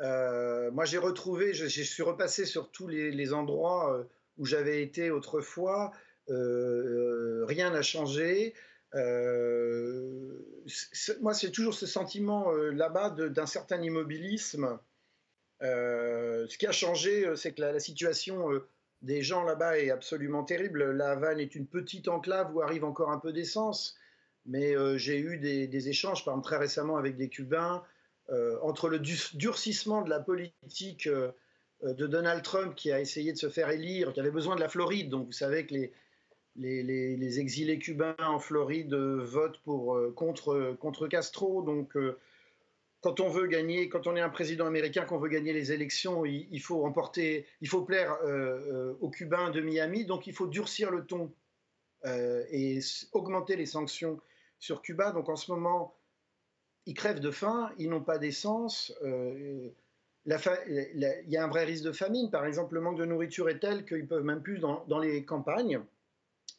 Euh, moi, j'ai retrouvé, je, suis repassé sur tous les, endroits où j'avais été autrefois. rien n'a changé. moi, c'est toujours ce sentiment là-bas d'un certain immobilisme. ce qui a changé, c'est que la situation des gens là-bas est absolument terrible. La Havane est une petite enclave où arrive encore un peu d'essence, mais euh, j'ai eu des, échanges, par exemple très récemment avec des Cubains, euh, entre le durcissement de la politique euh, de Donald Trump qui a essayé de se faire élire, qui avait besoin de la Floride, donc vous savez que les, exilés cubains en Floride votent pour, contre, contre Castro, donc quand on veut gagner, quand on est un président américain, qu'on veut gagner les élections, il, faut emporter, il faut plaire euh, euh, aux Cubains de Miami, donc il faut durcir le ton euh, et augmenter les sanctions sur Cuba. Donc en ce moment, ils crèvent de faim, ils n'ont pas d'essence. il y a un vrai risque de famine. Par exemple, le manque de nourriture est tel qu'ils peuvent même plus dans, dans les campagnes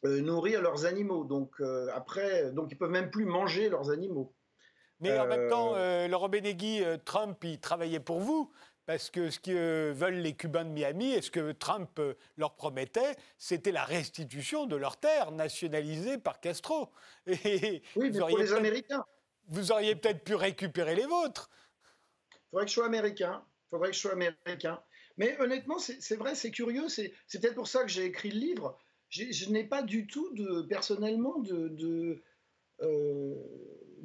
nourrir leurs animaux. Donc après, donc ils peuvent même plus manger leurs animaux. Mais en même temps, euh, Laurent Benegui, euh, Trump, il travaillait pour vous. Parce que ce que veulent les Cubains de Miami et ce que Trump euh, leur promettait, c'était la restitution de leurs terres nationalisées par Castro. Et oui, mais pour les Américains. Vous auriez peut-être pu récupérer les vôtres. Il faudrait que je sois américain. Il faudrait que je sois américain. Mais honnêtement, c'est vrai, c'est curieux. C'est peut-être pour ça que j'ai écrit le livre. Je n'ai pas du tout, de, personnellement, de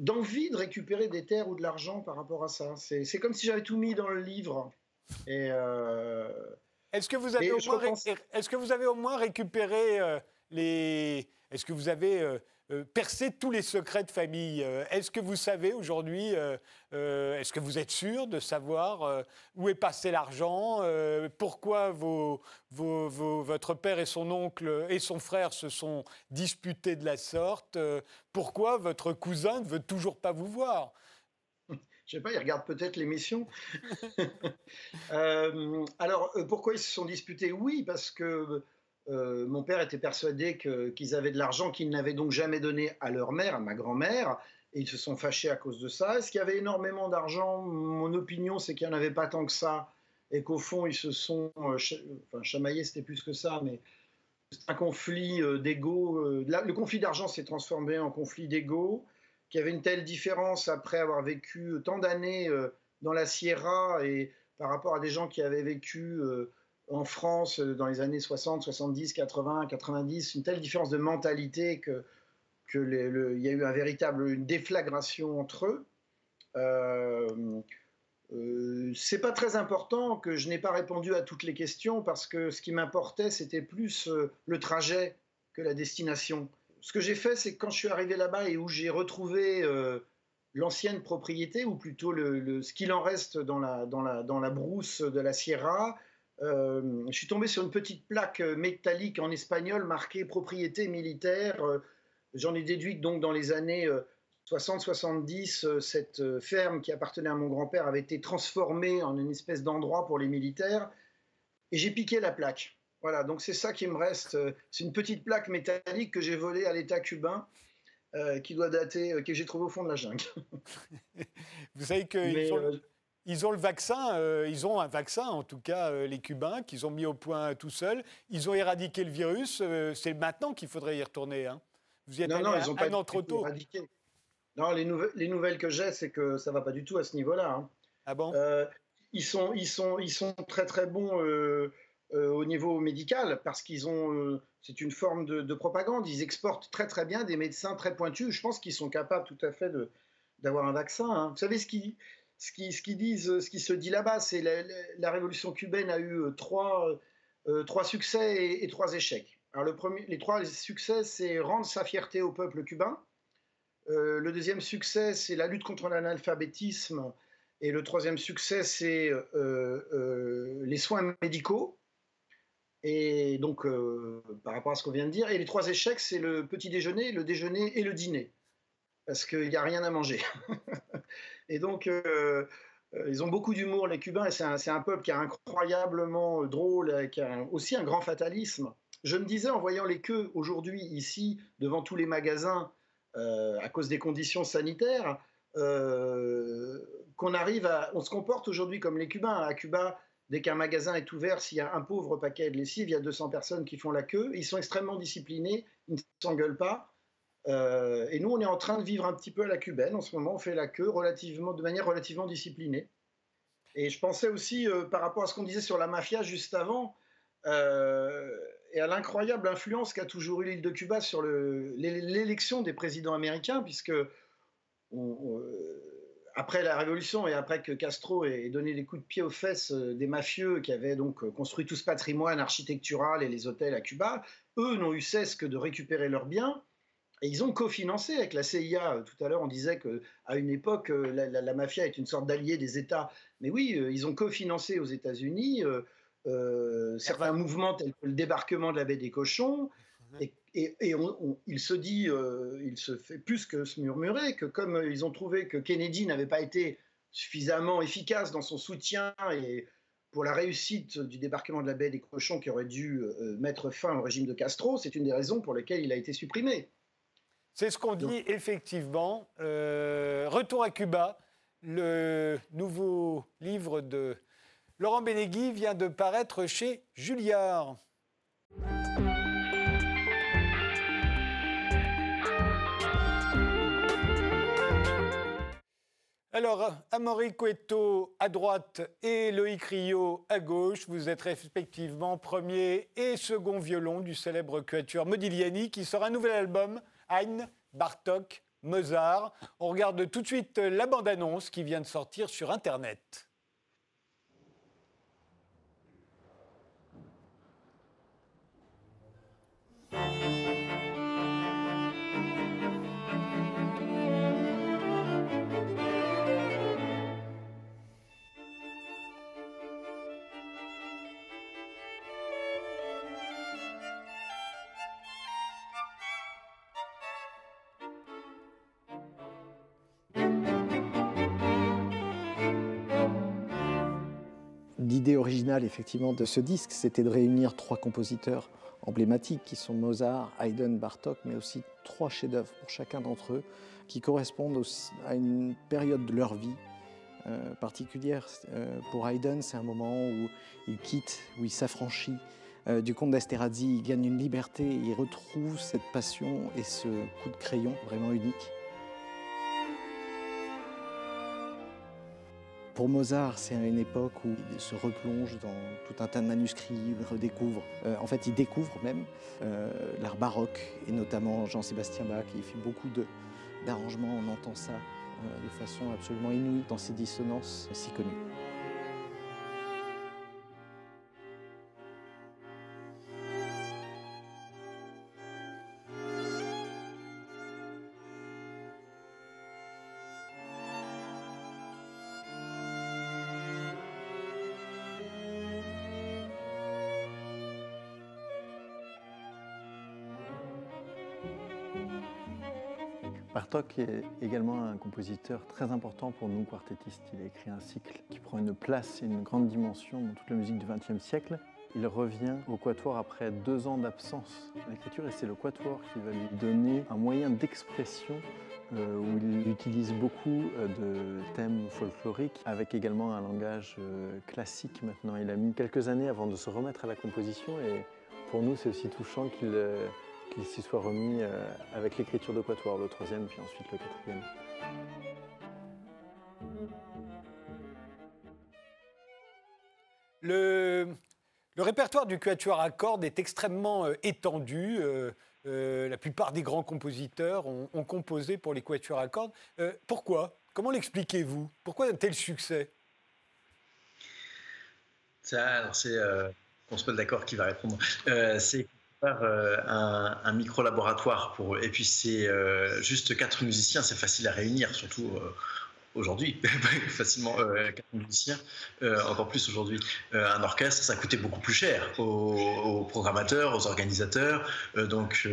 d'envie de récupérer des terres ou de l'argent par rapport à ça. C'est comme si j'avais tout mis dans le livre. Et est-ce que vous avez au moins, est-ce que vous avez au moins récupéré les, est-ce que vous avez euh, percer tous les secrets de famille. Euh, est-ce que vous savez aujourd'hui, euh, est-ce que vous êtes sûr de savoir où est passé l'argent, pourquoi votre père et son oncle et son frère se sont disputés de la sorte, pourquoi votre cousin ne veut toujours pas vous voir? Je sais pas, il regarde peut-être l'émission. alors, pourquoi ils se sont disputés? Oui, parce que euh, mon père était persuadé qu'ils avaient de l'argent qu'ils n'avaient donc jamais donné à leur mère, à ma grand-mère, et ils se sont fâchés à cause de ça. Est-ce qu'il y avait énormément d'argent? Mon opinion, c'est qu'il n'y en avait pas tant que ça, et qu'au fond, ils se sont euh, enfin, chamaillés, c'était plus que ça, mais c'est un conflit euh, d'ego. le conflit d'argent s'est transformé en conflit d'ego, qui avait une telle différence après avoir vécu tant d'années dans la Sierra et par rapport à des gens qui avaient vécu en France euh, dans les années 60, 70, 80, 90, une telle différence de mentalité que qu'il y a eu un véritable, déflagration entre eux. Euh, euh, c'est pas très important que je n'ai pas répondu à toutes les questions parce que ce qui m'importait, c'était plus euh, le trajet que la destination. Ce que j'ai fait, c'est que quand je suis arrivé là-bas et où j'ai retrouvé l'ancienne propriété, ou plutôt ce qu'il en reste dans la brousse de la Sierra, euh, je suis tombé sur une petite plaque métallique en espagnol marquée propriété militaire. Euh, j'en ai déduit que donc dans les années 60-70, euh, cette ferme qui appartenait à mon grand-père avait été transformée en une espèce d'endroit pour les militaires. Et j'ai piqué la plaque. Voilà, donc c'est ça qui me reste. C'est une petite plaque métallique que j'ai volée à l'État cubain. qui doit dater, que j'ai trouvé au fond de la jungle. Vous savez que ils ont le vaccin, euh, ils ont un vaccin, en tout cas euh, les Cubains, qu'ils ont mis au point tout seuls. Ils ont éradiqué le virus. Euh, c'est maintenant qu'il faudrait y retourner. Hein. Vous y êtes non, non, ils ont pas an trop tôt. Éradiqué. Non, les, nouvelles, les nouvelles que j'ai, c'est que ça va pas du tout à ce niveau-là. Hein. Ah bon? Ils, sont, ils, sont, ils sont très très bons au niveau médical parce qu'ils ont. c'est une forme de, de, propagande. Ils exportent très très bien des médecins très pointus. Je pense qu'ils sont capables tout à fait de d'avoir un vaccin. Hein. Vous savez ce qui, ce qui, se dit là-bas, c'est la, la, révolution cubaine a eu euh, trois, euh, trois succès et, trois échecs. Les trois succès, c'est rendre sa fierté au peuple cubain. Euh, le deuxième succès, c'est la lutte contre l'analphabétisme. Et le troisième succès, c'est les soins médicaux. Et donc, par rapport à ce qu'on vient de dire. Et les trois échecs, c'est le petit déjeuner, le déjeuner et le dîner. Parce qu'il n'y a rien à manger. Et donc, euh, euh, ils ont beaucoup d'humour, les Cubains, et c'est un, peuple qui est incroyablement drôle, qui a aussi un grand fatalisme. Je me disais, en voyant les queues aujourd'hui, ici, devant tous les magasins, euh, à cause des conditions sanitaires, qu'on arrive à. On se comporte aujourd'hui comme les Cubains. À Cuba, dès qu'un magasin est ouvert, s'il y a un pauvre paquet de lessive, il y a 200 personnes qui font la queue. Ils sont extrêmement disciplinés, ils ne s'engueulent pas. Euh, et nous, on est en train de vivre un petit peu à la cubaine. En ce moment, on fait la queue relativement, de manière relativement disciplinée. Et je pensais aussi, euh, par rapport à ce qu'on disait sur la mafia juste avant, euh, et à l'incroyable influence qu'a toujours eu l'île de Cuba sur l'élection des présidents américains, puisque après la révolution et après que Castro ait donné des coups de pied aux fesses des mafieux qui avaient donc construit tout ce patrimoine architectural et les hôtels à Cuba, eux n'ont eu cesse que de récupérer leurs biens et ils ont cofinancé avec la CIA. Euh, tout à l'heure, on disait qu'à une époque, euh, la, mafia est une sorte d'allié des États. Mais oui, euh, ils ont cofinancé aux États-Unis certains mouvements tels que le débarquement de la baie des cochons. Et, il se dit, il se fait plus que se murmurer que comme ils ont trouvé que Kennedy n'avait pas été suffisamment efficace dans son soutien et pour la réussite du débarquement de la baie des cochons qui aurait dû mettre fin au régime de Castro, c'est une des raisons pour lesquelles il a été supprimé. C'est ce qu'on dit effectivement. Euh, Retour à Cuba, le nouveau livre de Laurent Bénégui vient de paraître chez Julliard. Alors, Amaury Cueto à droite et Loïc Rio à gauche, vous êtes respectivement premier et second violon du célèbre quatuor Modigliani qui sort un nouvel album Hein, Bartok, Mozart. On regarde tout de suite la bande-annonce qui vient de sortir sur Internet. L'idée originale effectivement de ce disque, c'était de réunir trois compositeurs emblématiques qui sont Mozart, Haydn, Bartok, mais aussi trois chefs-d'œuvre pour chacun d'entre eux, qui correspondent à une période de leur vie euh, particulière. Euh, pour Haydn, c'est un moment où il quitte, où il s'affranchit euh, du comte d'Esterhazy, il gagne une liberté, il retrouve cette passion et ce coup de crayon vraiment unique. Pour Mozart, c'est une époque où il se replonge dans tout un tas de manuscrits, il redécouvre, euh, en fait il découvre même euh, l'art baroque, et notamment Jean-Sébastien Bach, il fait beaucoup d'arrangements, on entend ça euh, de façon absolument inouïe dans ces dissonances si connues. Bartok est également un compositeur très important pour nous, quartettistes. Il a écrit un cycle qui prend une place et une grande dimension dans toute la musique du XXe siècle. Il revient au quatuor après deux ans d'absence à l'écriture et c'est le quatuor qui va lui donner un moyen d'expression euh, où il utilise beaucoup euh, de thèmes folkloriques avec également un langage euh, classique maintenant. Il a mis quelques années avant de se remettre à la composition et pour nous c'est aussi touchant qu'il qu'il s'y soit remis euh, avec l'écriture de Quatuor, le troisième, puis ensuite le quatrième. Le, répertoire du quatuor à cordes est extrêmement euh, étendu. Euh, la plupart des grands compositeurs ont, composé pour les quatuors à cordes. pourquoi? Comment l'expliquez-vous? Pourquoi un tel succès? Ça, c'est on se met d'accord qui va répondre. c'est euh, un, micro-laboratoire pour eux. Et puis c'est euh, juste quatre musiciens, c'est facile à réunir, surtout euh, aujourd'hui, facilement quatre musiciens, encore plus aujourd'hui. un orchestre, ça coûtait beaucoup plus cher aux, programmateurs, aux organisateurs. donc,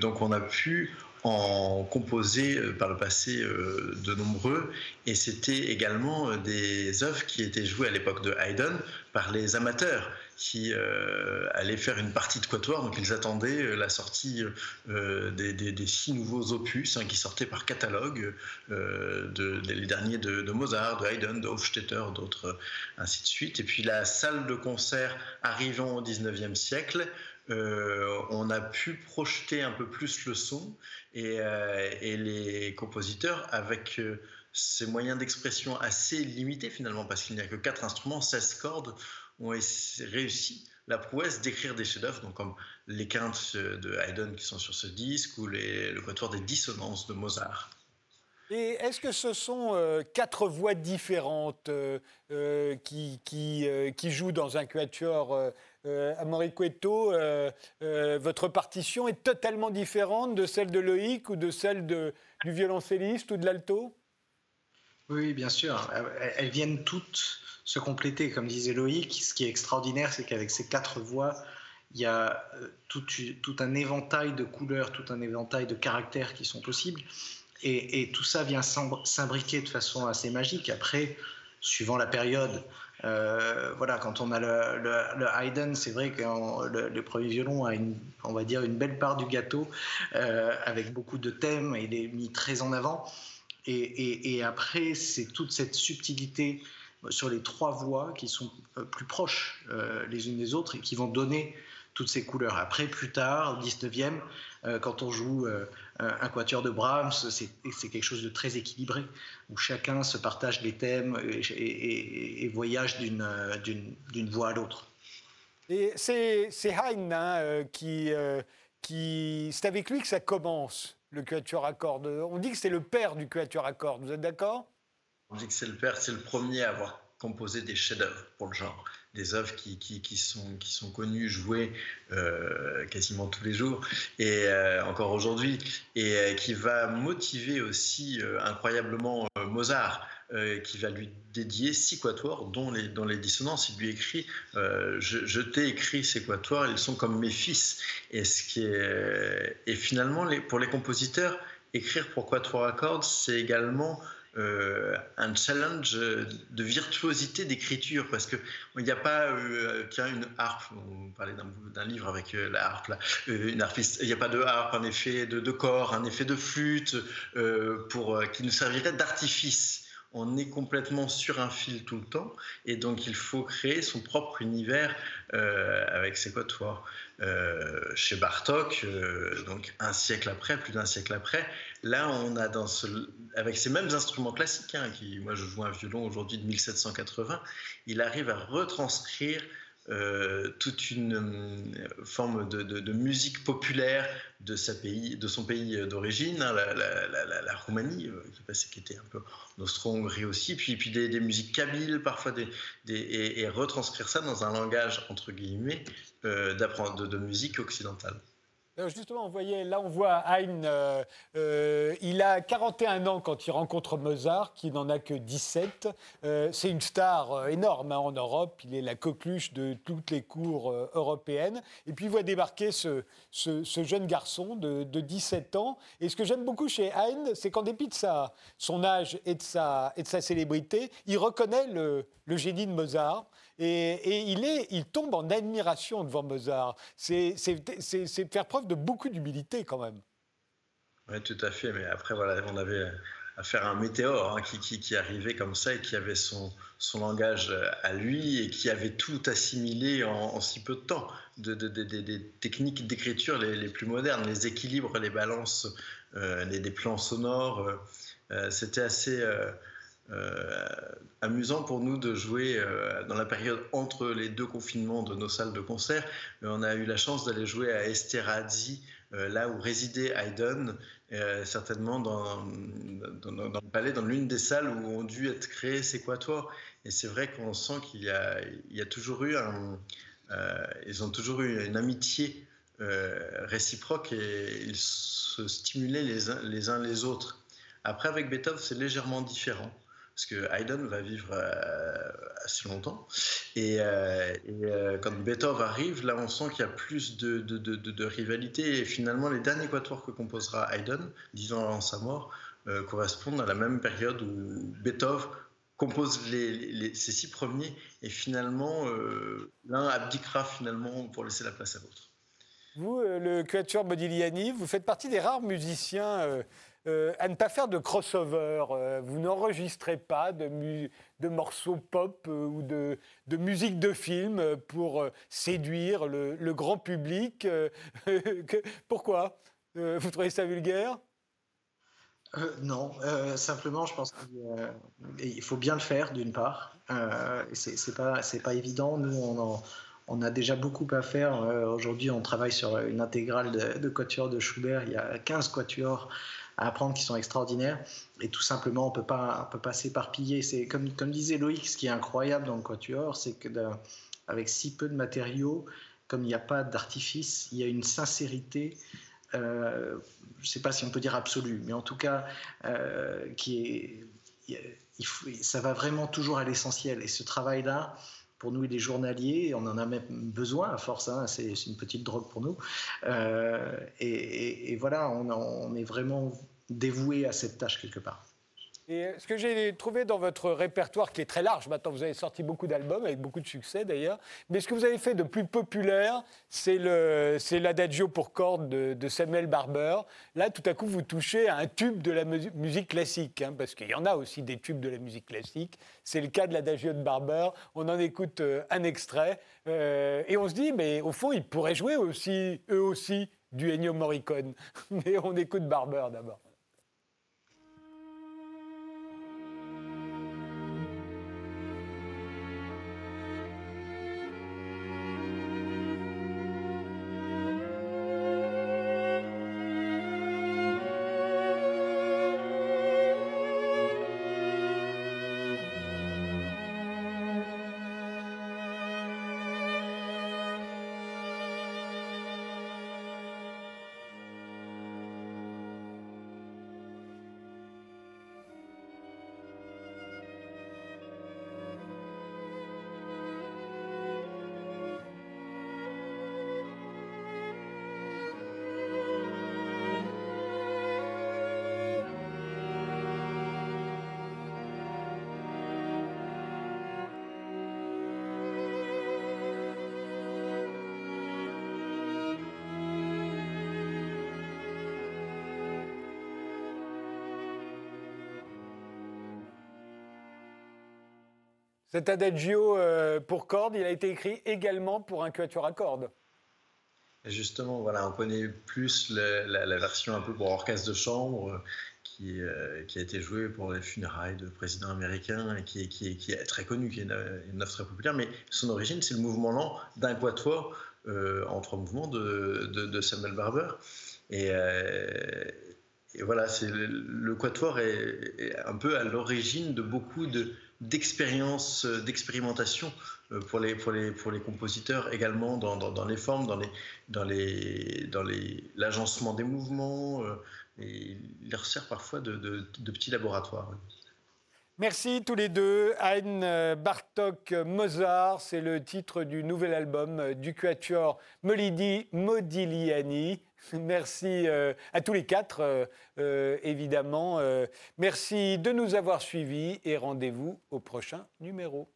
donc on a pu en composer par le passé de nombreux, et c'était également des œuvres qui étaient jouées à l'époque de Haydn par les amateurs qui euh, allaient faire une partie de quatuor. Donc ils attendaient euh, la sortie euh, des, six nouveaux opus hein, qui sortaient par catalogue, les derniers de, Mozart, de Haydn, de Hofstetter, d'autres, ainsi de suite. Et puis la salle de concert arrivant au 19e siècle, on a pu projeter un peu plus le son et, et les compositeurs avec ces moyens d'expression assez limités finalement parce qu'il n'y a que quatre instruments, 16 cordes, ont réussi la prouesse d'écrire des chefs-d'œuvre, donc comme les quintes de Haydn qui sont sur ce disque ou le quatuor des dissonances de Mozart. Et est-ce que ce sont euh, quatre voix différentes euh, euh, qui, jouent dans un quatuor à Moriquetto Votre partition est totalement différente de celle de Loïc ou de celle du violoncelliste ou de l'alto? Oui, bien sûr. Elles viennent toutes se compléter, comme disait Loïc. Ce qui est extraordinaire, c'est qu'avec ces quatre voix, il y a euh, tout, tout, un éventail de couleurs, tout un éventail de caractères qui sont possibles. Et, tout ça vient s'imbriquer de façon assez magique. Après, suivant la période, euh, voilà, quand on a le, le, Haydn, c'est vrai que le, premier violon a une, on va dire, une belle part du gâteau, euh, avec beaucoup de thèmes, et il est mis très en avant. Et, et après, c'est toute cette subtilité sur les trois voix qui sont euh, plus proches euh, les unes des autres et qui vont donner toutes ces couleurs. Après, plus tard, 19e, euh, quand on joue un quatuor de Brahms, c'est quelque chose de très équilibré, où chacun se partage les thèmes et, voyage d'une voix à l'autre. Et c'est Haydn hein, qui, qui c'est avec lui que ça commence le quatuor à cordes. On dit que c'est le père du quatuor à cordes. Vous êtes d'accord? On dit que c'est le père, c'est le premier à avoir composé des chefs-d'œuvre pour le genre des œuvres qui, sont, qui sont connues, jouées euh, quasiment tous les jours, et euh, encore aujourd'hui, et euh, qui va motiver aussi incroyablement Mozart. qui va lui dédier six quatuors, dont les, dont les dissonances. Il lui écrit Je, t'ai écrit ces quatuors, ils sont comme mes fils. Et, ce qui est, et finalement, les, pour les compositeurs, écrire pour quatuor à cordes, c'est également euh, un challenge de virtuosité d'écriture parce que il n'y a pas euh, tiens une harpe on parlait d'un livre avec euh, la harpe là une harpiste il n'y a pas de harpe un effet de, de corps un effet de flûte pour qui nous servirait d'artifice on est complètement sur un fil tout le temps et donc il faut créer son propre univers avec ses quatuors. Euh, chez Bartok, euh, donc un siècle après, plus d'un siècle après, là on a dans ce, avec ces mêmes instruments classiques, hein, qui, moi je joue un violon aujourd'hui de 1780, il arrive à retranscrire euh, toute une euh, forme de, musique populaire de, sa pays, de son pays d'origine, hein, la, Roumanie, euh, qui était un peu en Austro-Hongrie aussi, puis, des, musiques kabyles parfois, et, retranscrire ça dans un langage, entre guillemets, de musique occidentale. Euh, justement, on voyait, là, on voit Haydn, euh, euh, il a 41 ans quand il rencontre Mozart, qui n'en a que 17. c'est une star énorme hein, en Europe. Il est la coqueluche de toutes les cours européennes. Et puis, il voit débarquer ce, jeune garçon de, 17 ans. Et ce que j'aime beaucoup chez Haydn, c'est qu'en dépit de sa, son âge et de sa, de célébrité, il reconnaît le génie de Mozart. Et, il, tombe en admiration devant Mozart. C'est faire preuve de beaucoup d'humilité quand même. Oui, tout à fait. Mais après, on avait affaire à un météore hein, qui, arrivait comme ça et qui avait son, langage à lui et qui avait tout assimilé en, si peu de temps. Des de, de, techniques d'écriture les, plus modernes, les équilibres, les balances, euh, les, des plans sonores. Euh, C'était assez. Euh, euh, amusant pour nous de jouer euh, dans la période entre les deux confinements de nos salles de concert. on a eu la chance d'aller jouer à Esterhazy, euh, là où résidait Haydn, certainement dans, le palais, dans l'une des salles où ont dû être créés ces quatuors. Et c'est vrai qu'on sent qu'il y a, toujours eu ils ont toujours eu une amitié réciproque et ils se stimulaient les, uns les autres. Après, avec Beethoven, c'est légèrement différent parce que Haydn va vivre euh, assez longtemps. Et, euh, euh, quand Beethoven arrive, là, on sent qu'il y a plus de, rivalité. Et finalement, les derniers quatuors que composera Haydn, dix ans avant sa mort, correspondent à la même période où Beethoven compose les, ces six premiers. Et finalement, l'un abdiquera finalement pour laisser la place à l'autre. Vous, le quatuor Modigliani, vous faites partie des rares musiciens à ne pas faire de crossover. Euh, vous n'enregistrez pas de, morceaux pop euh, ou de, musique de film pour séduire le, grand public. pourquoi Vous trouvez ça vulgaire? Non, simplement, je pense qu'il faut bien le faire d'une part. Euh, c'est pas pas évident. Nous, on, on, a déjà beaucoup à faire. Aujourd'hui, on travaille sur une intégrale de, de quatuors de Schubert. Il y a 15 quatuors à apprendre qui sont extraordinaires. Et tout simplement, on peut pas, peut pas s'éparpiller. C'est comme, comme disait Loïc, ce qui est incroyable dans le quatuor, c'est que avec si peu de matériaux, comme il n'y a pas d'artifice, il y a une sincérité. Euh, je ne sais pas si on peut dire absolue, mais en tout cas, euh, qui est, il ça va vraiment toujours à l'essentiel. Et ce travail-là, pour nous, il est journalier, on en a même besoin à force, hein, c'est une petite drogue pour nous. Euh, et, voilà, on, on, est vraiment dévoué à cette tâche quelque part. Et ce que j'ai trouvé dans votre répertoire, qui est très large, maintenant vous avez sorti beaucoup d'albums, avec beaucoup de succès d'ailleurs, mais ce que vous avez fait de plus populaire, c'est l'adagio pour cordes de, Samuel Barber. Là, tout à coup, vous touchez à un tube de la musique classique, hein, parce qu'il y en a aussi des tubes de la musique classique. C'est le cas de l'adagio de Barber. On en écoute euh, un extrait, euh, et on se dit, mais au fond, ils pourraient jouer aussi, eux aussi, du Ennio Morricone. Mais on écoute Barber d'abord. Cet adagio euh, pour cordes, il a été écrit également pour un quatuor à cordes. justement, voilà, on connaît plus la, version un peu pour orchestre de chambre qui, euh, qui, a été jouée pour les funérailles de président américain qui, qui, est très connu, qui est une, œuvre très populaire, mais son origine, c'est le mouvement lent d'un quatuor en trois mouvements de, de Samuel Barber. Et, voilà, c'est le, quatuor est, un peu à l'origine de beaucoup d'expériences, d'expérimentation euh, pour les, pour, les, pour les compositeurs, également dans, dans, les formes, dans, les, dans, les, dans les, l'agencement des mouvements. Euh, et il leur sert parfois de, de, petits laboratoires. Merci tous les deux. Hein euh, Bartok Mozart, c'est le titre du nouvel album du quatuor Molidi Modigliani. Merci euh, à tous les quatre, euh, euh, évidemment. merci de nous avoir suivis et rendez-vous au prochain numéro.